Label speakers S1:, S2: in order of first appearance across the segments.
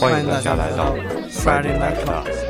S1: 欢迎大家来到 Friday Night Class。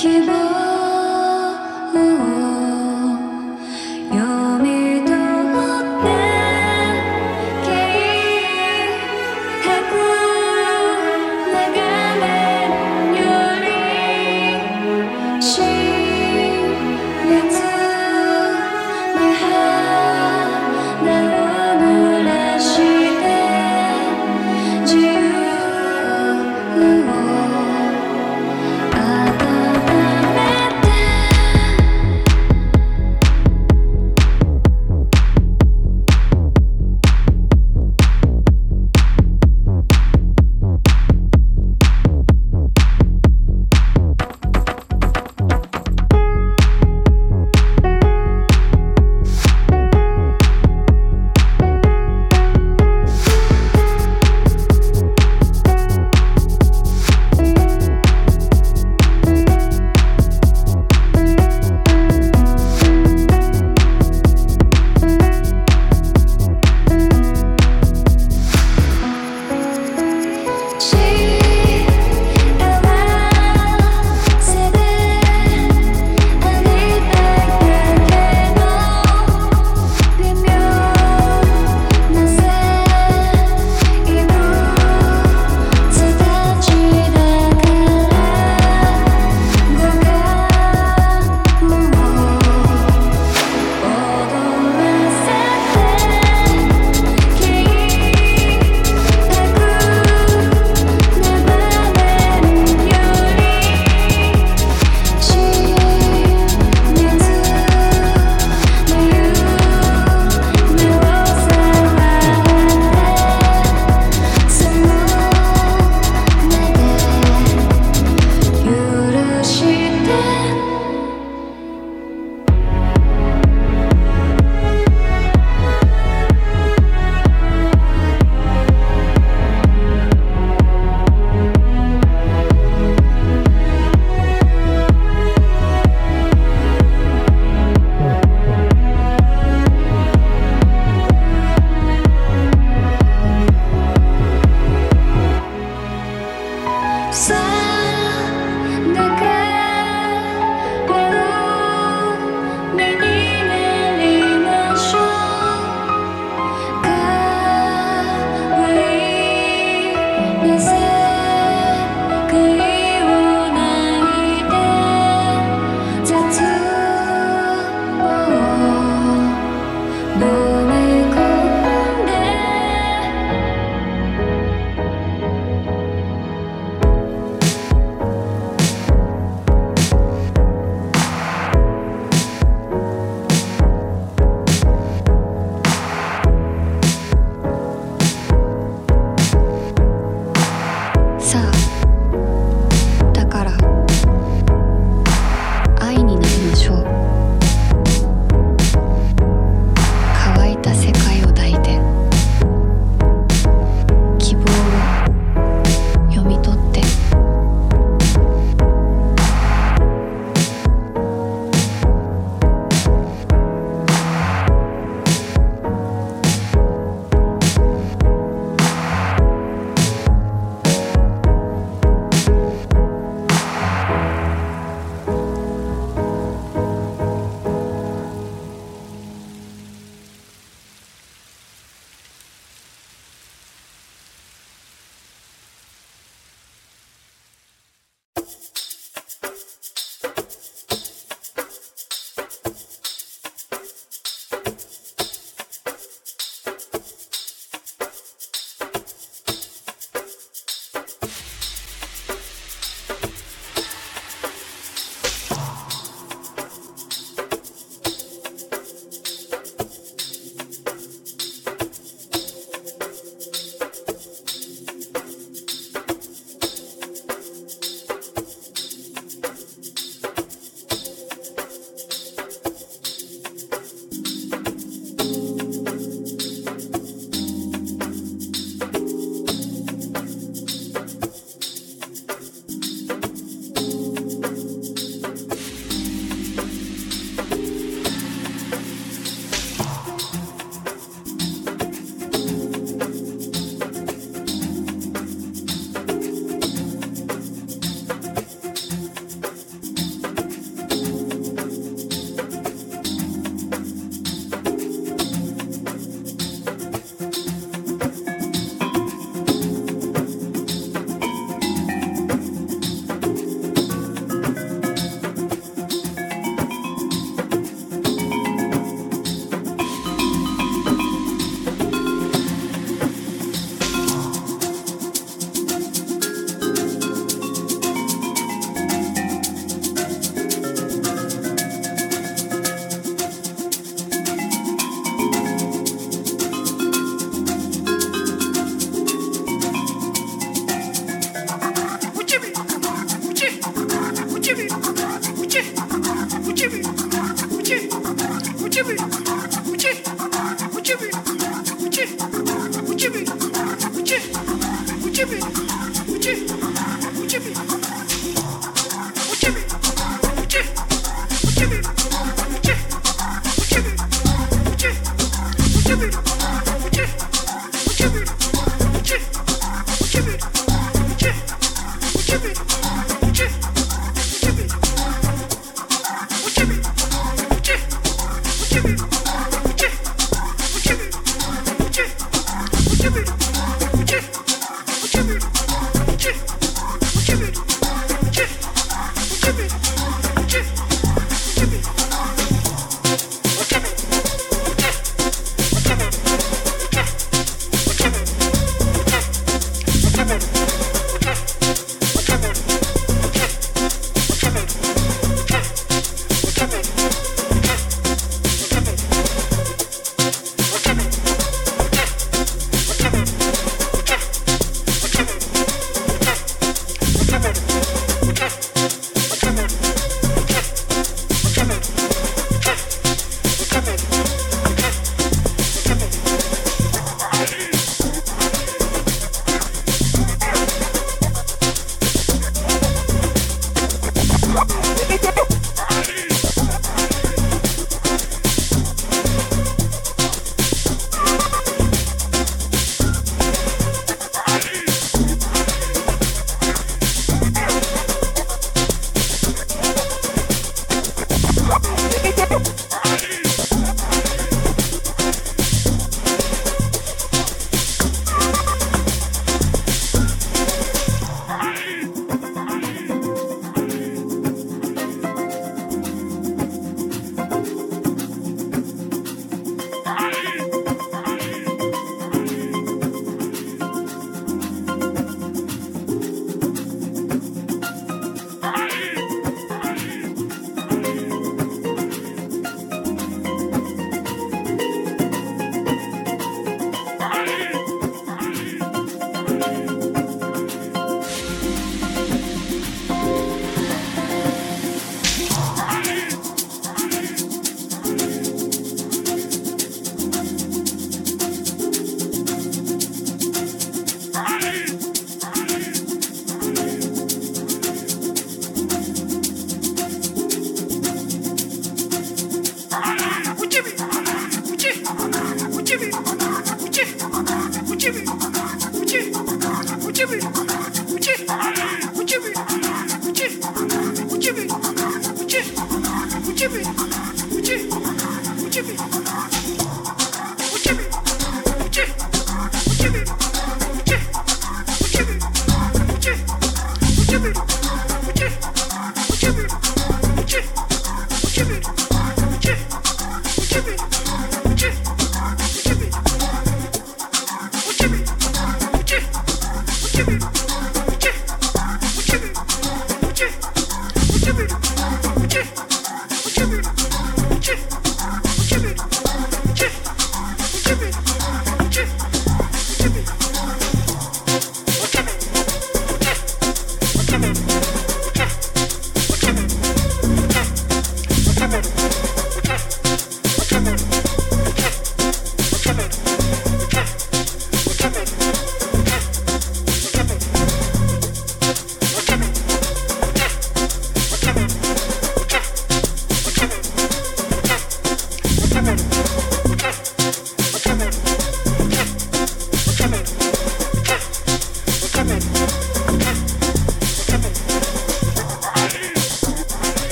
S2: Keep on.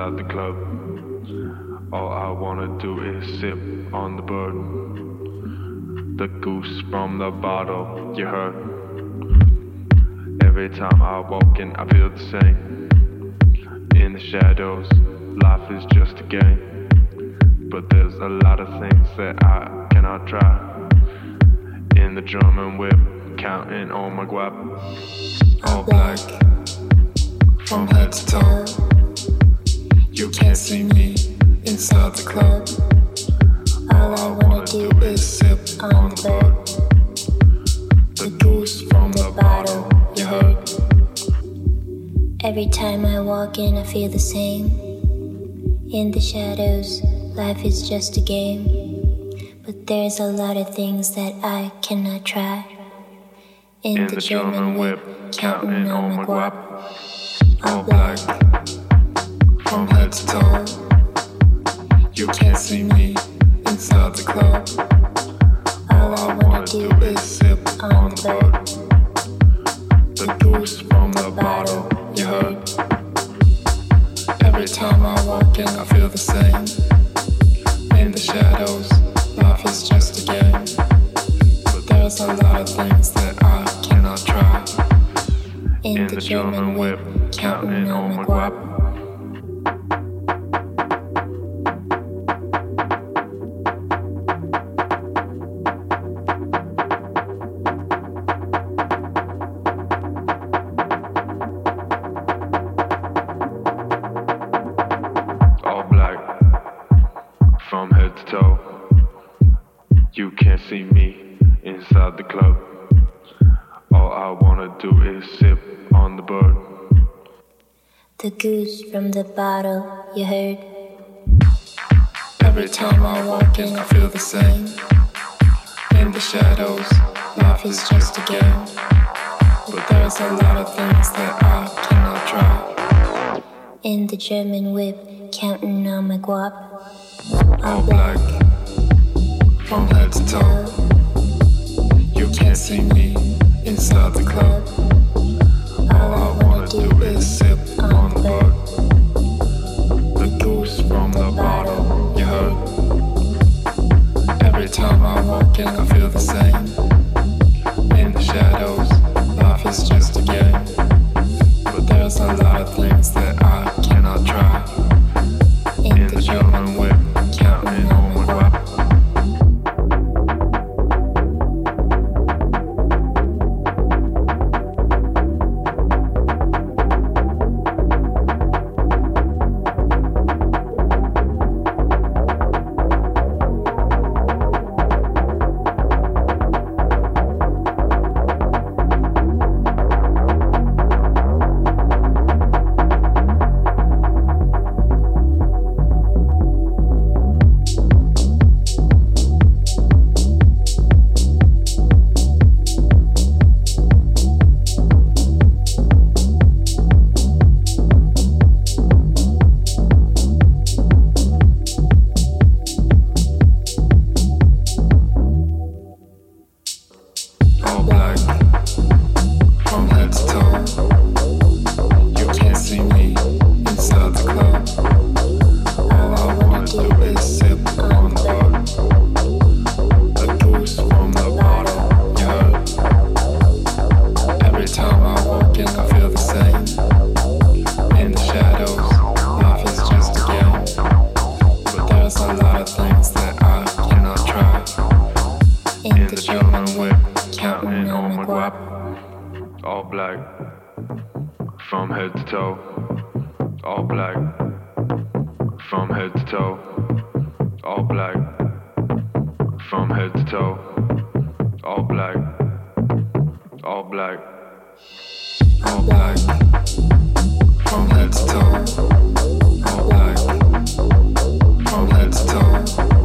S2: Inside the club. All I wanna do is sip on the bird. The goose from the bottle, you heard. Every time I walk in, I feel the same. In the shadows, life is just a game. But there's a lot of things that I cannot try. In the German whip, counting on my guap. All black, from head to toe. You can't see me inside the club. All I wanna do is sip on the bird. The goose from the bottle, you heard.
S3: Every time I walk in, I feel the same. In the shadows, life is just a game. But there's a lot of things that I cannot try. In,
S2: In
S3: the,
S2: the
S3: German
S2: German
S3: whip,
S2: whip,
S3: counting on my guap.
S2: All black, inside the club. All I wanna do is sip on the bird. The goose from the bottle, you heard. Every time I walk in, I feel the same. In the shadows, life is just a game. But there's a lot of things that I cannot try.
S3: In the German whip, counting on my guap.
S2: All black from head to toe. You can't see me inside the club. All I wanna do is sip on the bird.
S3: The goose from the bottle, you heard.
S2: Every time I walk in, I feel the same. In the shadows, life is just a game. But there's a lot of things black, from head to toe. All black, from head to toe. All black, from head to toe. All black, all black, all black, from head to toe. All black, from head to toe.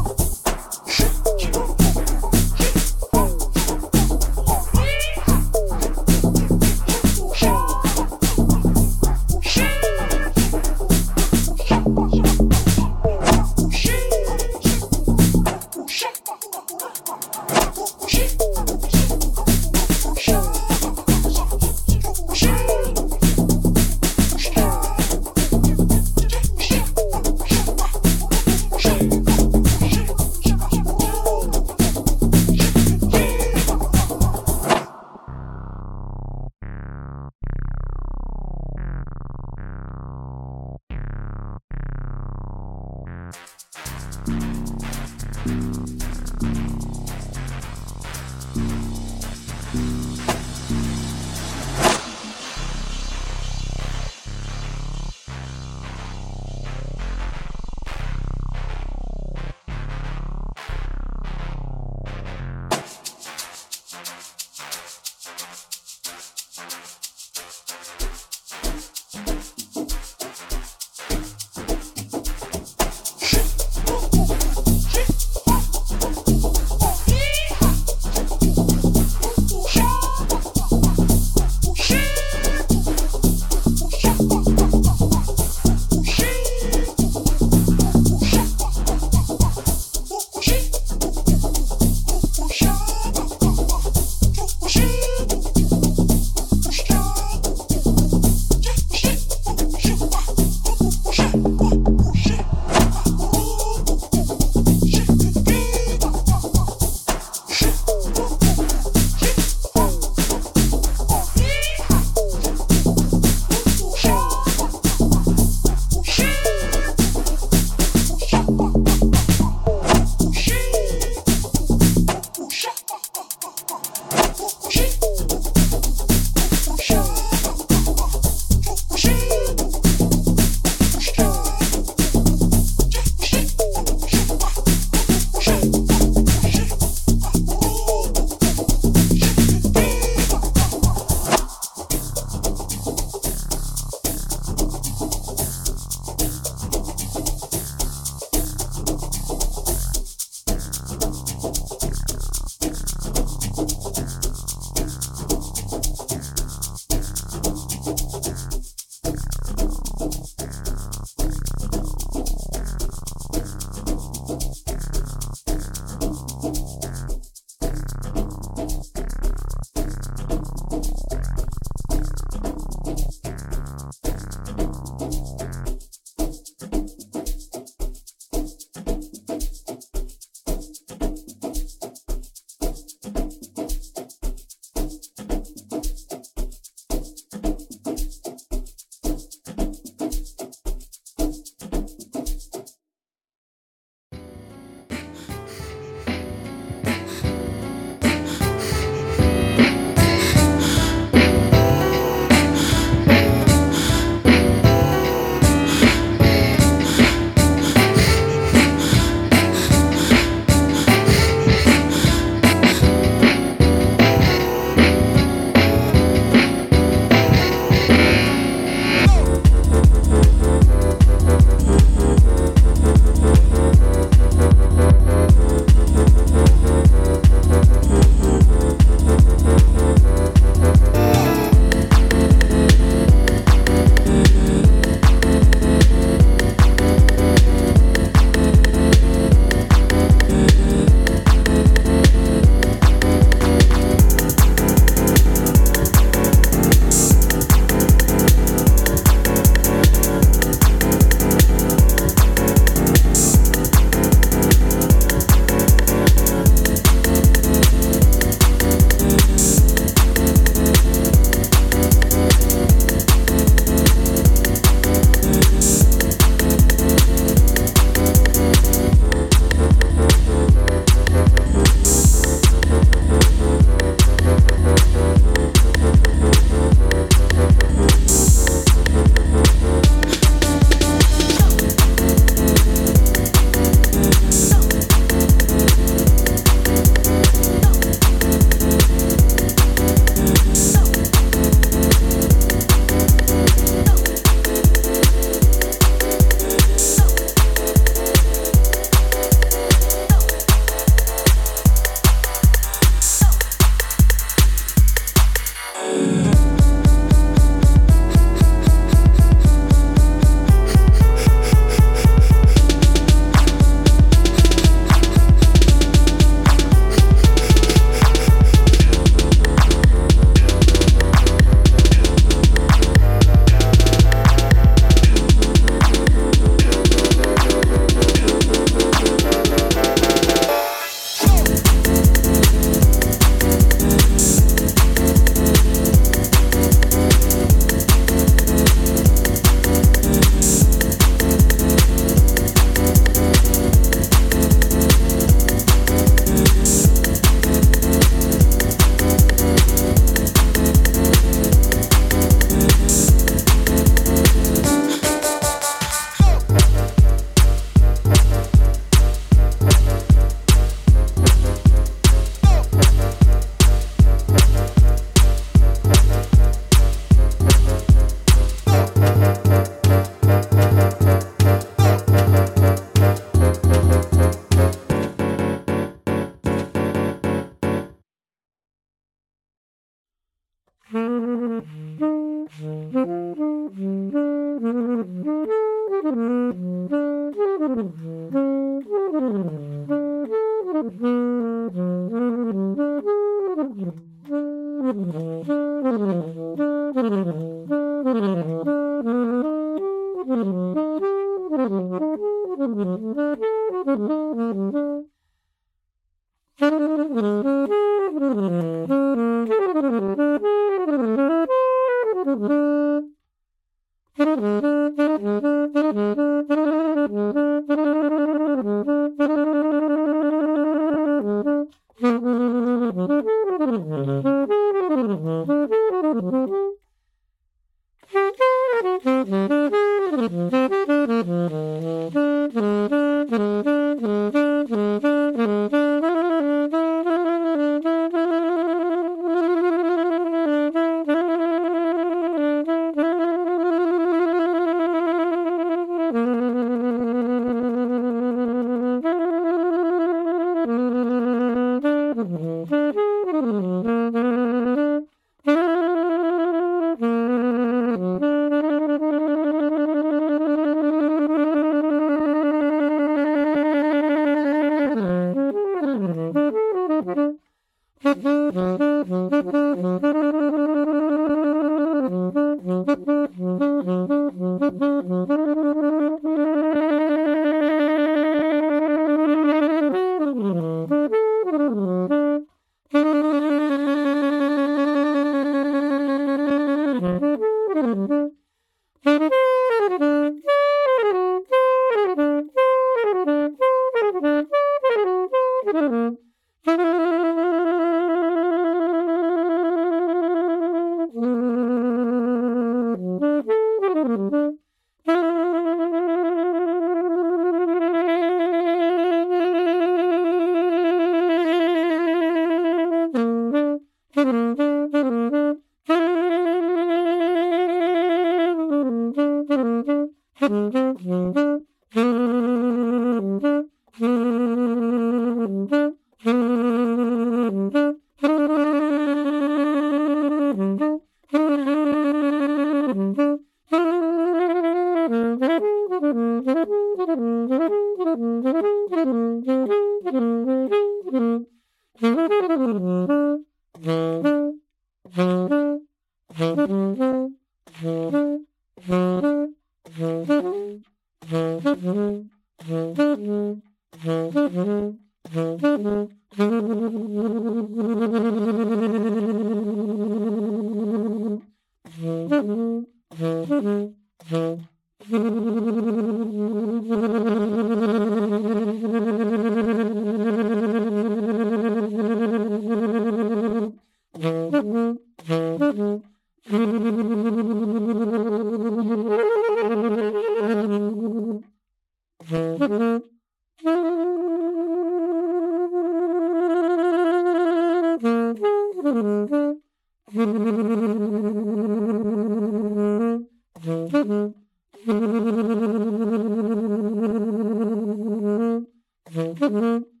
S1: Mm-hmm.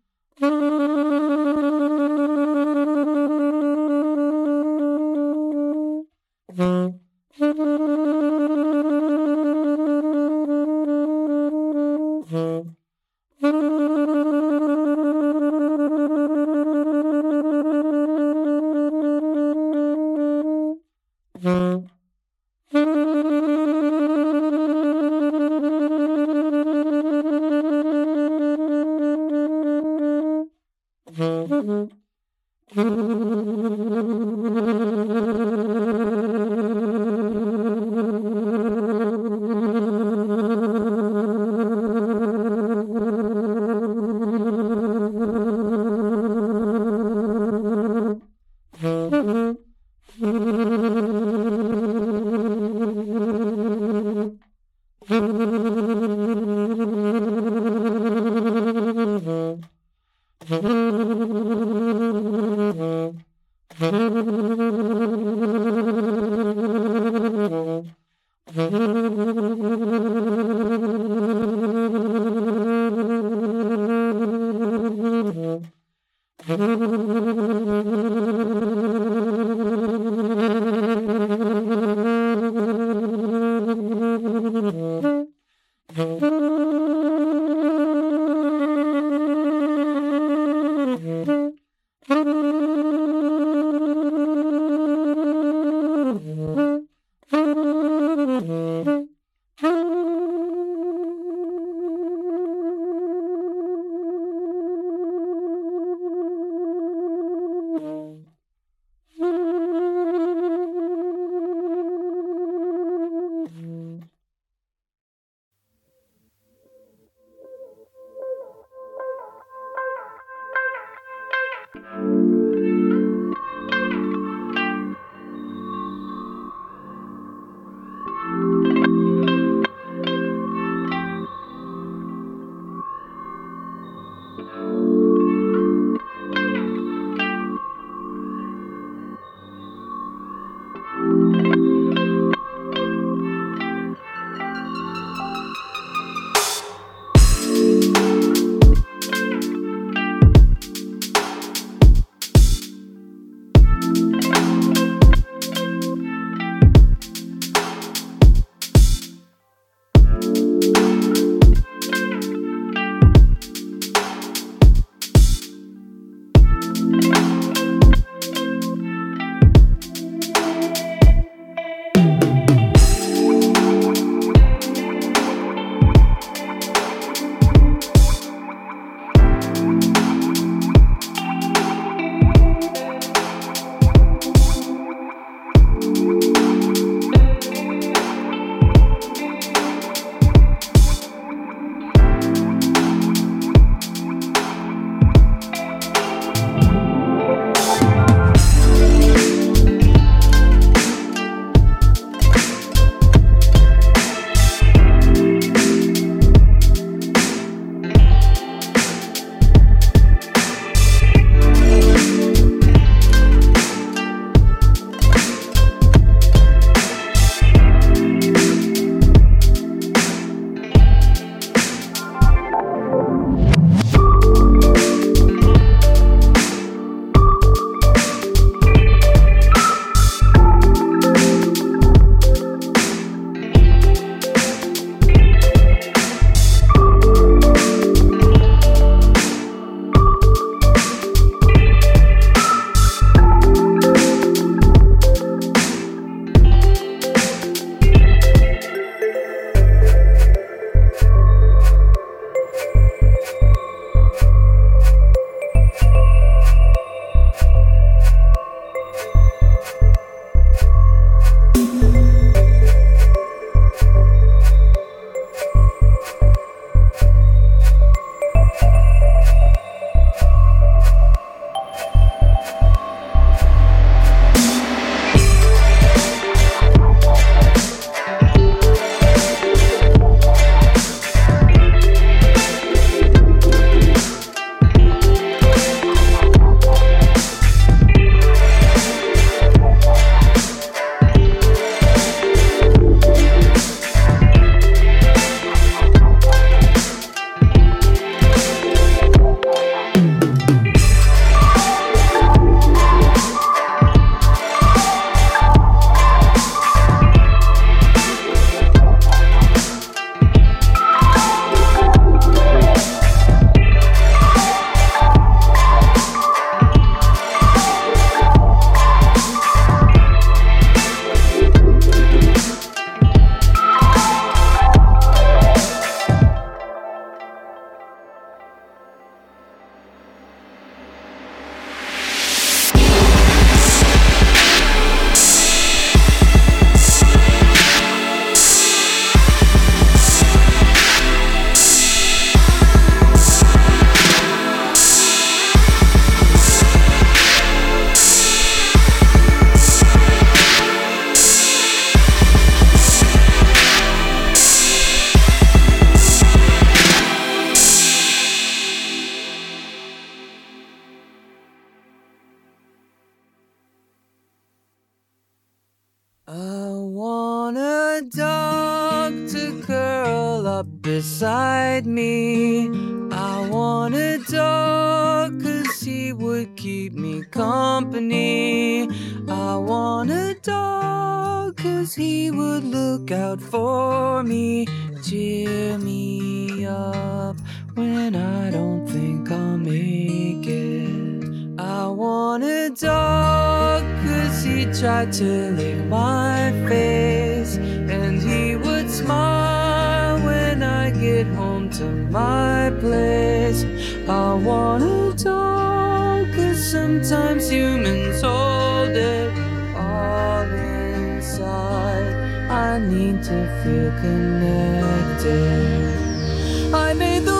S4: I made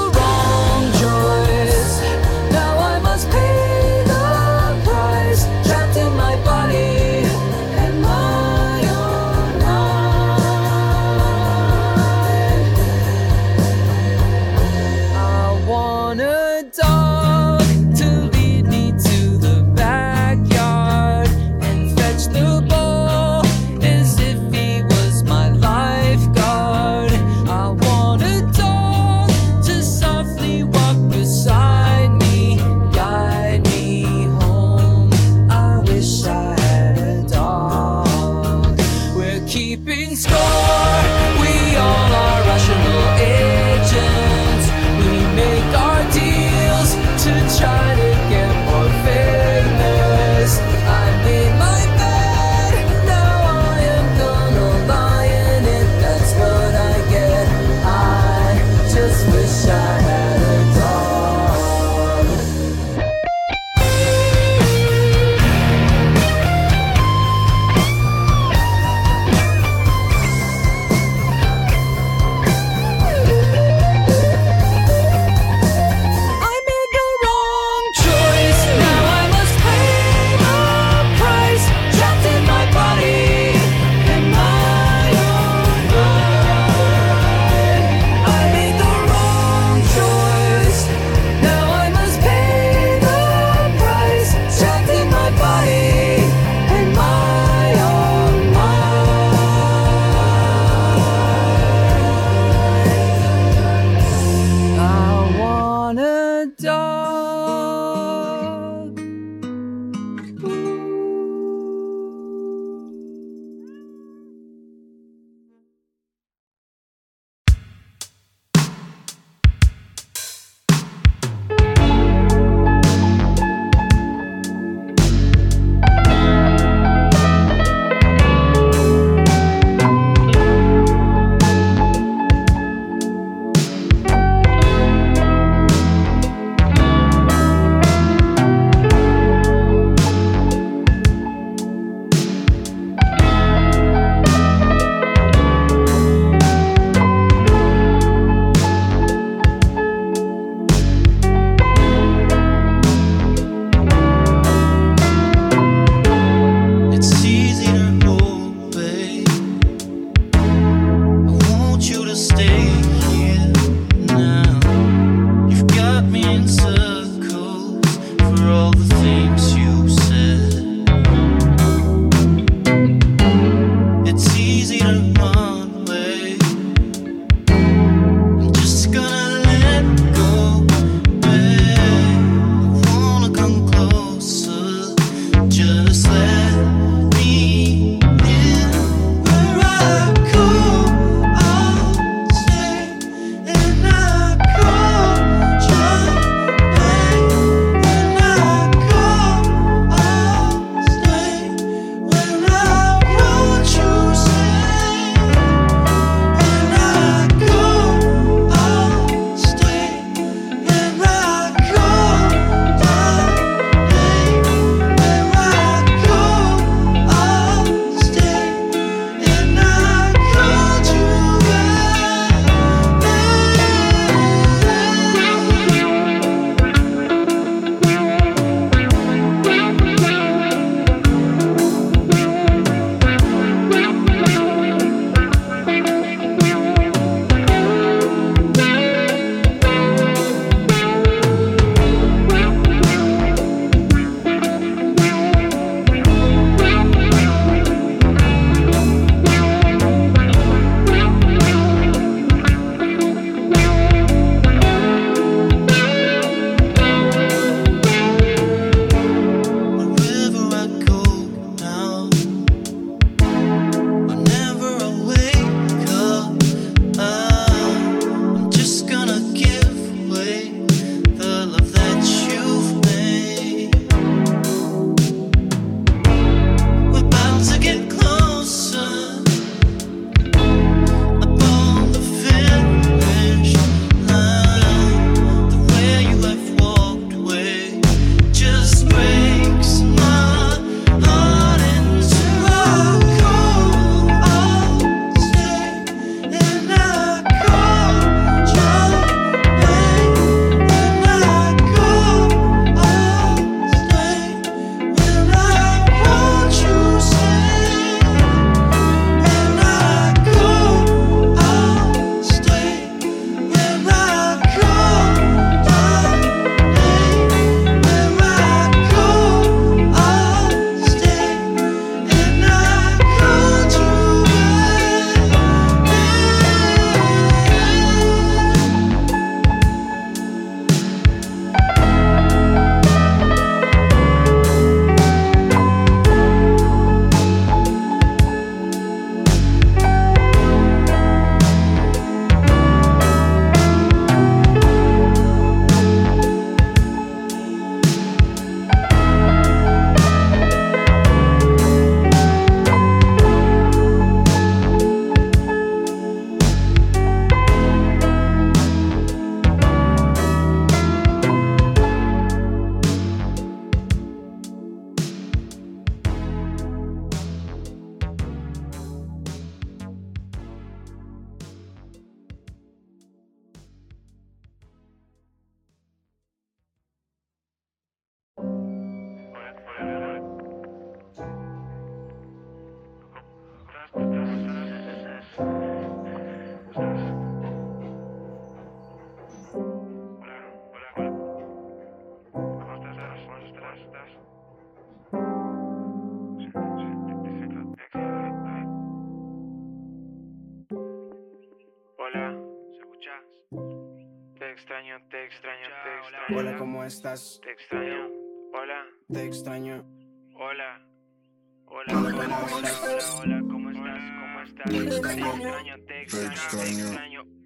S4: Hola, ¿cómo estás? ¿Cómo
S5: estás? Extraño, te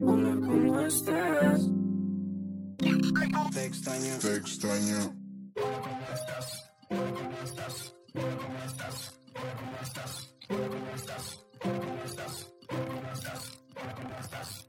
S6: Hola, ¿cómo estás?
S5: Te extraño. Hola,
S6: ¿cómo estás?
S5: Estás? Hola, ¿cómo estás? Hola, ¿cómo estás? Hola, ¿cómo estás? Hola, ¿cómo estás?
S6: Hola, ¿cómo estás? Hola,
S7: ¿cómo estás?